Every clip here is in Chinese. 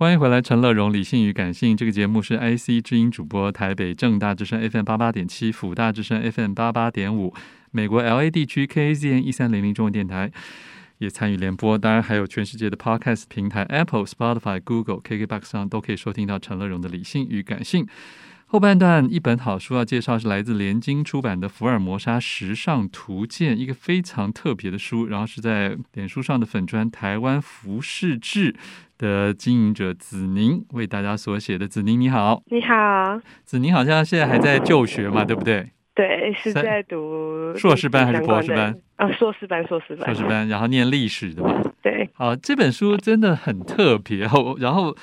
欢迎回来，陈乐融理性与感性这个节目是 IC 之音主播，台北正大之声 FM 八八点七，辅大之声 FM 八八点五，美国 LA 地区 KAZN 一三零零中文电台也参与联播，当然还有全世界的 Podcast 平台 Apple、Spotify、Google、KKBox 上都可以收听到陈乐融的理性与感性。后半段一本好书要介绍是来自联经出版的《福尔摩沙时尚图鉴》，一个非常特别的书，然后是在脸书上的粉砖台湾服饰志的经营者子宁为大家所写的。子宁你好，你好，子宁好像现在还在就学嘛，对不对？对，是在读硕士班还是博士班？啊，硕士班，硕士班，硕士班，然后念历史的嘛。对，好，这本书真的很特别哦，然后。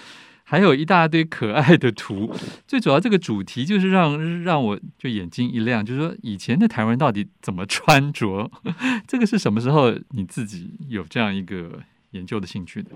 还有一大堆可爱的图，最主要这个主题就是让让我就眼睛一亮，就是说以前的台湾到底怎么穿着？这个是什么时候你自己有这样一个？研究的兴趣的，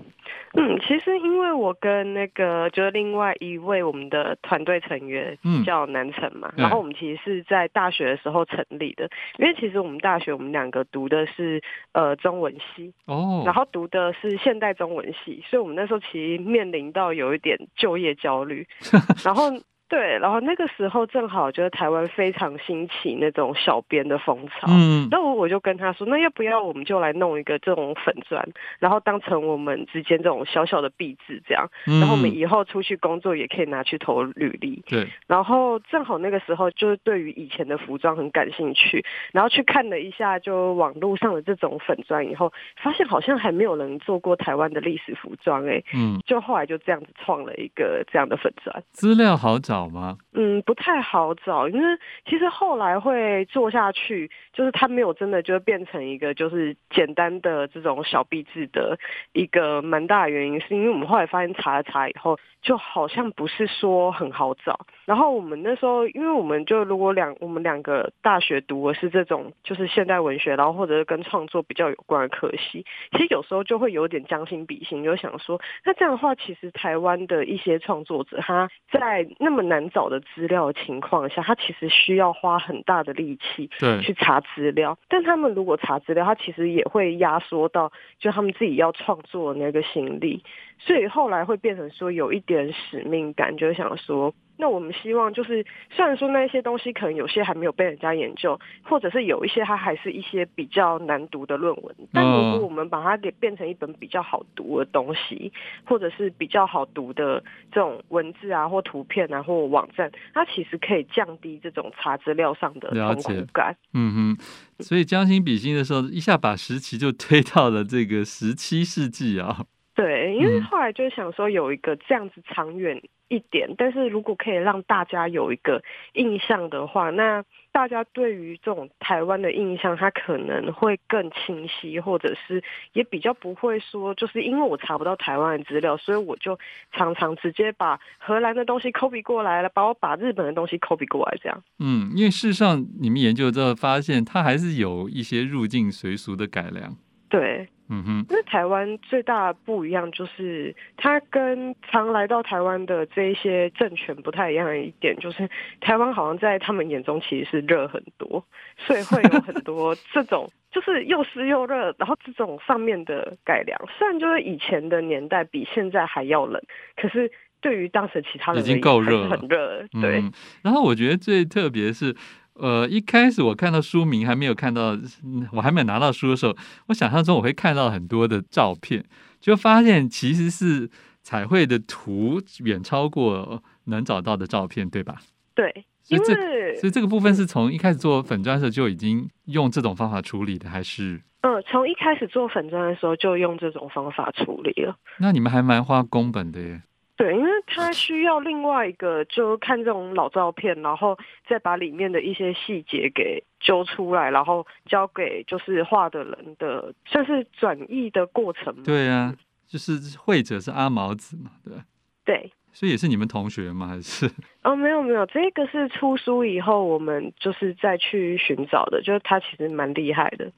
嗯，其实因为我跟那个就是另外一位我们的团队成员叫南城嘛，嗯、然后我们其实是在大学的时候成立的，因为其实我们大学我们两个读的是呃中文系哦，然后读的是现代中文系，所以我们那时候其实面临到有一点就业焦虑，然后。对，然后那个时候正好就是台湾非常兴起那种小编的风潮，嗯，那我我就跟他说，那要不要我们就来弄一个这种粉砖，然后当成我们之间这种小小的壁纸这样，嗯，然后我们以后出去工作也可以拿去投履历，对，然后正好那个时候就是对于以前的服装很感兴趣，然后去看了一下就网络上的这种粉砖以后，发现好像还没有人做过台湾的历史服装，哎，嗯，就后来就这样子创了一个这样的粉砖，资料好找。好吗？嗯，不太好找，因为其实后来会做下去，就是它没有真的就变成一个就是简单的这种小壁纸的一个蛮大的原因，是因为我们后来发现查了查以后，就好像不是说很好找。然后我们那时候，因为我们就如果两我们两个大学读的是这种就是现代文学，然后或者是跟创作比较有关的科系，其实有时候就会有点将心比心，就想说，那这样的话，其实台湾的一些创作者他在那么难找的资料的情况下，他其实需要花很大的力气去查资料。但他们如果查资料，他其实也会压缩到就他们自己要创作的那个心力。所以后来会变成说有一点使命感，就想说。那我们希望就是，虽然说那些东西可能有些还没有被人家研究，或者是有一些它还是一些比较难读的论文，但如果我们把它给变成一本比较好读的东西，或者是比较好读的这种文字啊，或图片啊，或网站，它其实可以降低这种查资料上的痛苦感。嗯哼，所以将心比心的时候，一下把时期就推到了这个十七世纪啊。对，因为后来就想说有一个这样子长远。一点，但是如果可以让大家有一个印象的话，那大家对于这种台湾的印象，它可能会更清晰，或者是也比较不会说，就是因为我查不到台湾的资料，所以我就常常直接把荷兰的东西 copy 过来了，把我把日本的东西 copy 过来，这样。嗯，因为事实上你们研究之后发现，它还是有一些入境随俗的改良。对。嗯哼，那台湾最大的不一样就是，它跟常来到台湾的这一些政权不太一样的一点，就是台湾好像在他们眼中其实是热很多，所以会有很多这种 就是又湿又热，然后这种上面的改良，虽然就是以前的年代比现在还要冷，可是对于当时其他人已经够热，很热。对、嗯，然后我觉得最特别是。呃，一开始我看到书名还没有看到，我还没有拿到书的时候，我想象中我会看到很多的照片，就发现其实是彩绘的图远超过能找到的照片，对吧？对，所以这所以这个部分是从一开始做粉砖的时候就已经用这种方法处理的，还是？嗯，从一开始做粉砖的时候就用这种方法处理了。那你们还蛮花工本的耶。对，因为他需要另外一个，就看这种老照片，然后再把里面的一些细节给揪出来，然后交给就是画的人的，算是转译的过程。对啊，就是绘者是阿毛子嘛，对。对，所以也是你们同学吗？还是？哦，没有没有，这个是出书以后我们就是再去寻找的，就是他其实蛮厉害的，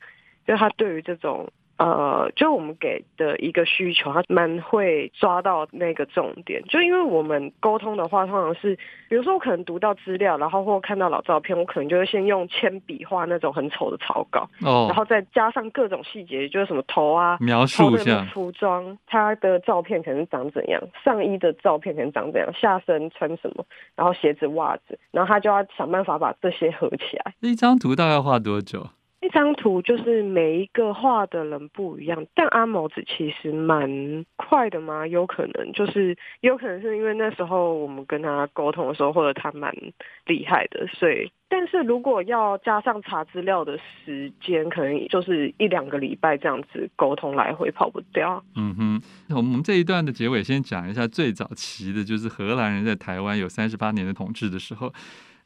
就他对于这种。呃，就我们给的一个需求，他蛮会抓到那个重点。就因为我们沟通的话，通常是，比如说我可能读到资料，然后或看到老照片，我可能就会先用铅笔画那种很丑的草稿，哦，然后再加上各种细节，就是什么头啊，描述一下服装，他的照片可能长怎样，上衣的照片可能长怎样，下身穿什么，然后鞋子、袜子，然后他就要想办法把这些合起来。一张图大概画多久？一张图就是每一个画的人不一样，但阿毛子其实蛮快的嘛，有可能就是有可能是因为那时候我们跟他沟通的时候，或者他蛮厉害的，所以但是如果要加上查资料的时间，可能就是一两个礼拜这样子沟通来回跑不掉。嗯哼，我们这一段的结尾先讲一下最早期的，就是荷兰人在台湾有三十八年的统治的时候。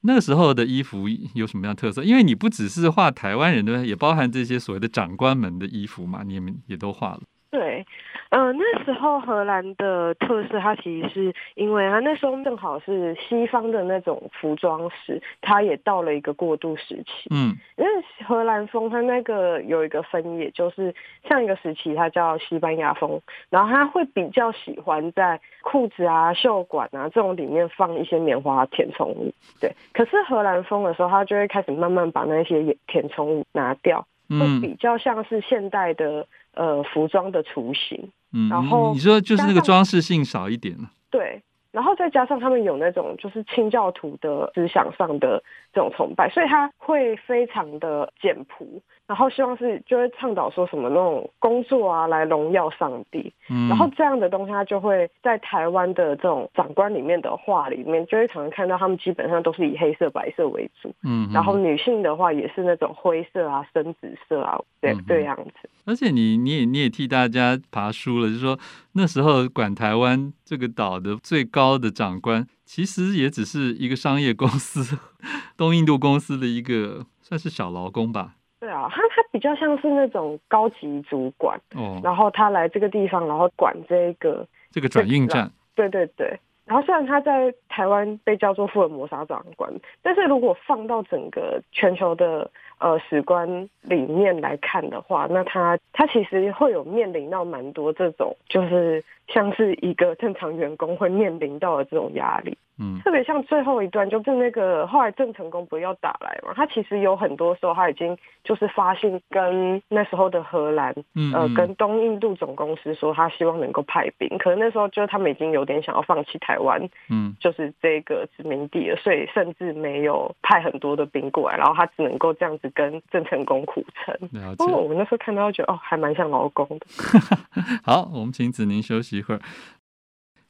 那个时候的衣服有什么样的特色？因为你不只是画台湾人的，也包含这些所谓的长官们的衣服嘛，你们也都画了。对，呃，那时候荷兰的特色，它其实是因为它那时候正好是西方的那种服装史，它也到了一个过渡时期。嗯，因为荷兰风它那个有一个分野，就是上一个时期它叫西班牙风，然后它会比较喜欢在裤子啊、袖管啊这种里面放一些棉花填充物。对，可是荷兰风的时候，它就会开始慢慢把那些填充物拿掉，会比较像是现代的。呃，服装的雏形，嗯，然后你说就是那个装饰性少一点了，对，然后再加上他们有那种就是清教徒的思想上的这种崇拜，所以他会非常的简朴。然后希望是就会倡导说什么那种工作啊，来荣耀上帝。嗯，然后这样的东西，他就会在台湾的这种长官里面的话里面，就会常常看到他们基本上都是以黑色、白色为主。嗯，然后女性的话也是那种灰色啊、深紫色啊，对，这样子。而且你你也你也替大家爬书了，就是说那时候管台湾这个岛的最高的长官，其实也只是一个商业公司 东印度公司的一个算是小劳工吧。对啊，他他比较像是那种高级主管，哦，然后他来这个地方，然后管这个这个转运站，对对对。然后虽然他在台湾被叫做福尔摩沙长官，但是如果放到整个全球的呃史观里面来看的话，那他他其实会有面临到蛮多这种，就是像是一个正常员工会面临到的这种压力。嗯，特别像最后一段，就是那个后来郑成功不是要打来嘛？他其实有很多时候他已经就是发信跟那时候的荷兰，嗯，嗯，呃，跟东印度总公司说他希望能够派兵，可是那时候就是他们已经有点想要放弃台湾，嗯，就是这个殖民地了，所以甚至没有派很多的兵过来，然后他只能够这样子跟郑成功苦撑。不过我们那时候看到觉得哦，还蛮像劳工的。好，我们请子宁休息一会儿。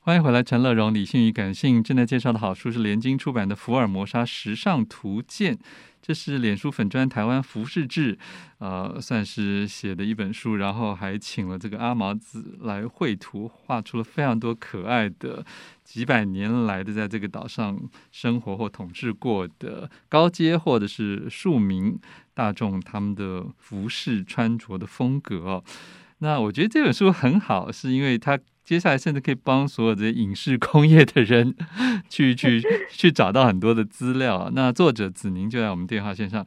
欢迎回来，陈乐荣，理性与感性正在介绍的好书是联经出版的《福尔摩沙时尚图鉴》，这是脸书粉专台湾服饰志，呃，算是写的一本书，然后还请了这个阿毛子来绘图，画出了非常多可爱的几百年来的在这个岛上生活或统治过的高阶或者是庶民大众他们的服饰穿着的风格。那我觉得这本书很好，是因为它。接下来甚至可以帮所有的影视工业的人去去去找到很多的资料。那作者子宁就在我们电话线上，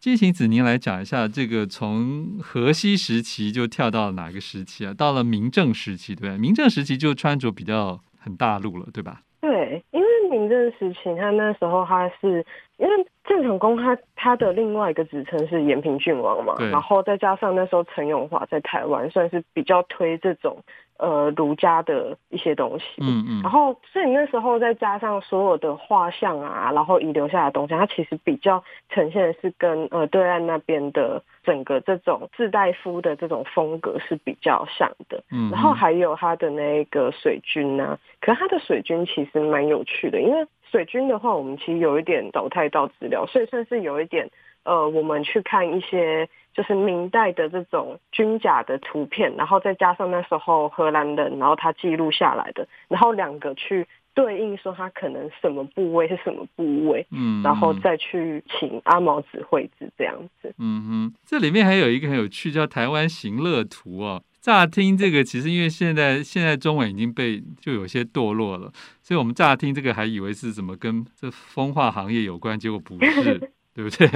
进行子宁来讲一下这个从河西时期就跳到了哪个时期啊？到了明正时期，对吧？明正时期就穿着比较很大陆了，对吧？对，因为明郑时期他那时候他是因为郑成功他他的另外一个职称是延平郡王嘛，然后再加上那时候陈永华在台湾算是比较推这种。呃，儒家的一些东西，嗯嗯，然后所以那时候再加上所有的画像啊，然后遗留下来的东西，它其实比较呈现的是跟呃对岸那边的整个这种士大夫的这种风格是比较像的，嗯，然后还有他的那个水军呢、啊，可是它的水军其实蛮有趣的，因为水军的话，我们其实有一点找太到资料，所以算是有一点呃，我们去看一些。就是明代的这种军甲的图片，然后再加上那时候荷兰人，然后他记录下来的，然后两个去对应，说他可能什么部位是什么部位，嗯，然后再去请阿毛子绘制这样子。嗯哼，这里面还有一个很有趣，叫《台湾行乐图》哦。乍听这个，其实因为现在现在中文已经被就有些堕落了，所以我们乍听这个还以为是什么跟这风化行业有关，结果不是。对不对？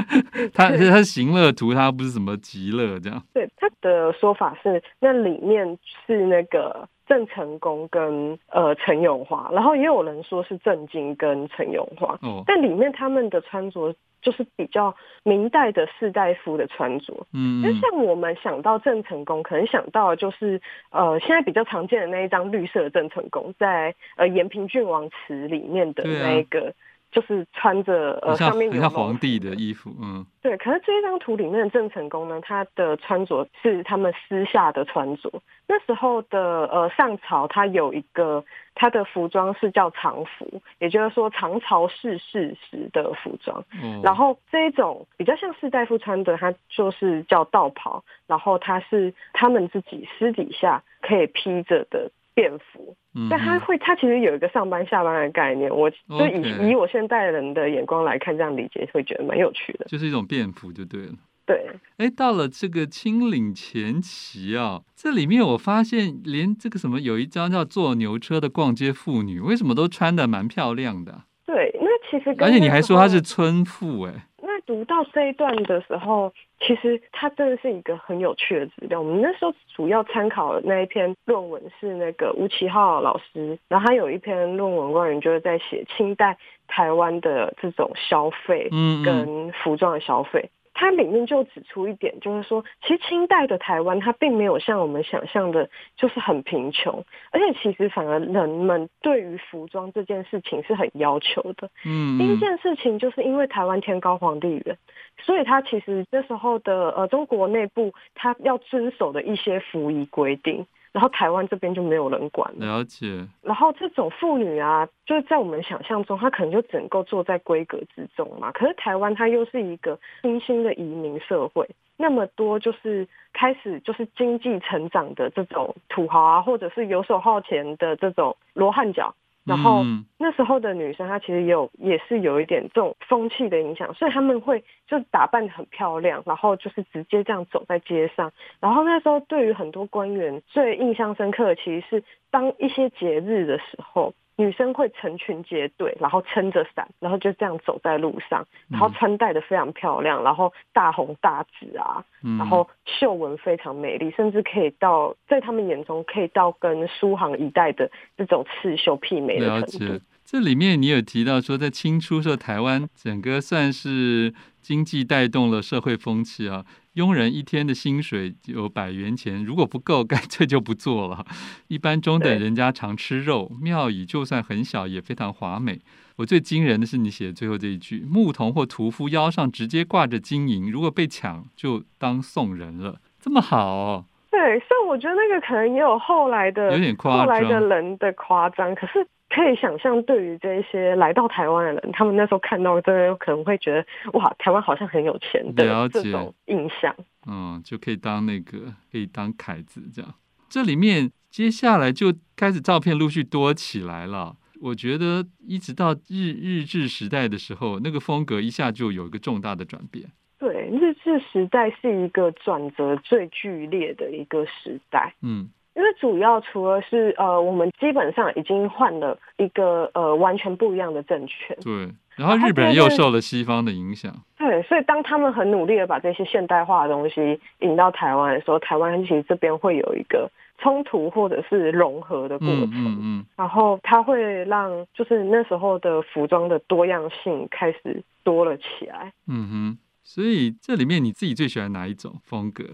他他行乐图，他不是什么极乐这样。对，他的说法是，那里面是那个郑成功跟呃陈永华，然后也有人说是郑经跟陈永华。哦，但里面他们的穿着就是比较明代的士大夫的穿着。嗯，就像我们想到郑成功，可能想到的就是呃现在比较常见的那一张绿色的郑成功，在呃延平郡王祠里面的那一个。就是穿着呃上面有像皇帝的衣服，嗯，对。可是这一张图里面的郑成功呢，他的穿着是他们私下的穿着。那时候的呃上朝，他有一个他的服装是叫常服，也就是说常朝视事时的服装。嗯，然后这一种比较像士大夫穿的，他就是叫道袍，然后他是他们自己私底下可以披着的。便服，但他会，他其实有一个上班下班的概念。我就以.以我现代人的眼光来看，这样理解会觉得蛮有趣的。就是一种便服就对了。对，哎，到了这个清领前期啊，这里面我发现连这个什么有一张叫坐牛车的逛街妇女，为什么都穿的蛮漂亮的？对，那其实而且你还说她是村妇，哎。读到这一段的时候，其实它真的是一个很有趣的资料。我们那时候主要参考的那一篇论文是那个吴奇浩老师，然后他有一篇论文关于就是在写清代台湾的这种消费，跟服装的消费。它里面就指出一点，就是说，其实清代的台湾，它并没有像我们想象的，就是很贫穷，而且其实反而人们对于服装这件事情是很要求的。嗯，第一件事情就是因为台湾天高皇帝远，所以它其实那时候的呃中国内部，它要遵守的一些服仪规定。然后台湾这边就没有人管了。了解。然后这种妇女啊，就是在我们想象中，她可能就只能够坐在规格之中嘛。可是台湾它又是一个新兴的移民社会，那么多就是开始就是经济成长的这种土豪啊，或者是游手好闲的这种罗汉脚。然后那时候的女生，她其实也有也是有一点这种风气的影响，所以他们会就打扮得很漂亮，然后就是直接这样走在街上。然后那时候对于很多官员最印象深刻，其实是当一些节日的时候。女生会成群结队，然后撑着伞，然后就这样走在路上，然后穿戴的非常漂亮，然后大红大紫啊，然后秀纹非常美丽，甚至可以到在他们眼中可以到跟苏杭一带的这种刺绣媲美的程度。这里面你有提到说，在清初时候，台湾整个算是经济带动了社会风气啊。佣人一天的薪水有百元钱，如果不够，干脆就不做了。一般中等人家常吃肉，庙宇就算很小也非常华美。我最惊人的是你写最后这一句：牧童或屠夫腰上直接挂着金银，如果被抢就当送人了。这么好哦？对，所以我觉得那个可能也有后来的有点夸张，后来的人的夸张，可是。可以想象，对于这一些来到台湾的人，他们那时候看到，真的可能会觉得，哇，台湾好像很有钱的这种印象。嗯，就可以当那个，可以当凯子这样。这里面接下来就开始照片陆续多起来了。我觉得一直到日日治时代的时候，那个风格一下就有一个重大的转变。对，日治时代是一个转折最剧烈的一个时代。嗯。因为主要除了是呃，我们基本上已经换了一个呃完全不一样的政权。对，然后日本人又受了西方的影响。对，所以当他们很努力的把这些现代化的东西引到台湾的时候，台湾其实这边会有一个冲突或者是融合的过程。嗯嗯，嗯。然后它会让就是那时候的服装的多样性开始多了起来。嗯哼，所以这里面你自己最喜欢哪一种风格？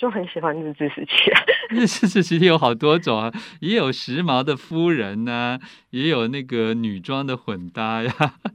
就很喜欢日治时期啊，日治时期有好多种啊，也有时髦的夫人呐、啊，也有那个女装的混搭呀。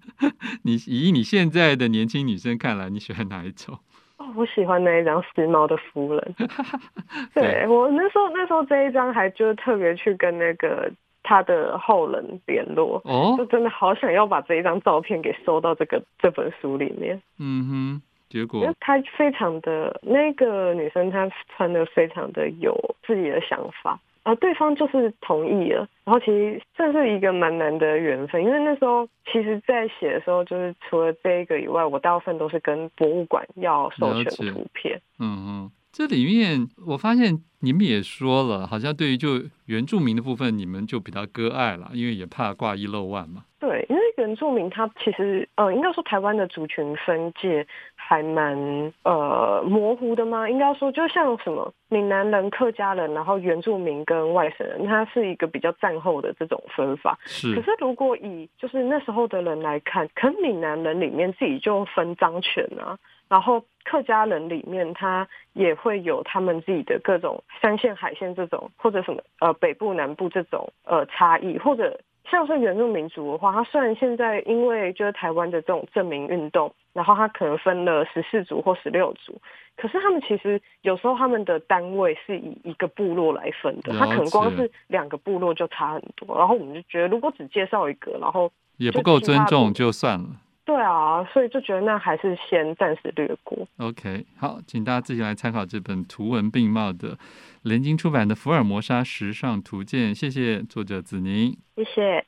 你以你现在的年轻女生看来，你喜欢哪一种？哦，我喜欢那一张时髦的夫人。对，对我那时候那时候这一张还就特别去跟那个他的后人联络，哦，就真的好想要把这一张照片给收到这个这本书里面。嗯哼。结果，她非常的那个女生，她穿的非常的有自己的想法，然后对方就是同意了。然后其实这是一个蛮难的缘分，因为那时候其实，在写的时候，就是除了这一个以外，我大部分都是跟博物馆要授权图片。嗯嗯，这里面我发现你们也说了，好像对于就原住民的部分，你们就比较割爱了，因为也怕挂一漏万嘛。对，因为原住民他其实呃，应该说台湾的族群分界还蛮呃模糊的吗？应该说就像什么闽南人、客家人，然后原住民跟外省人，他是一个比较战后的这种分法。是。可是如果以就是那时候的人来看，可能闽南人里面自己就分赃权啊。然后客家人里面，他也会有他们自己的各种山线、海线这种，或者什么呃北部、南部这种呃差异，或者像是原住民族的话，他虽然现在因为就是台湾的这种证明运动，然后他可能分了十四族或十六族，可是他们其实有时候他们的单位是以一个部落来分的，他可能光是两个部落就差很多。然后我们就觉得，如果只介绍一个，然后也不够尊重，就算了。对啊，所以就觉得那还是先暂时略过。OK，好，请大家自己来参考这本图文并茂的联经出版的《福尔摩沙时尚图鉴》。谢谢作者子宁，谢谢。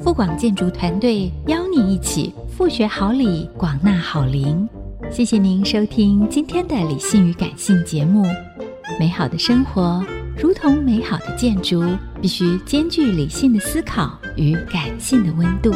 富广建筑团队邀你一起富学好礼，广纳好邻。谢谢您收听今天的理性与感性节目。美好的生活如同美好的建筑，必须兼具理性的思考与感性的温度。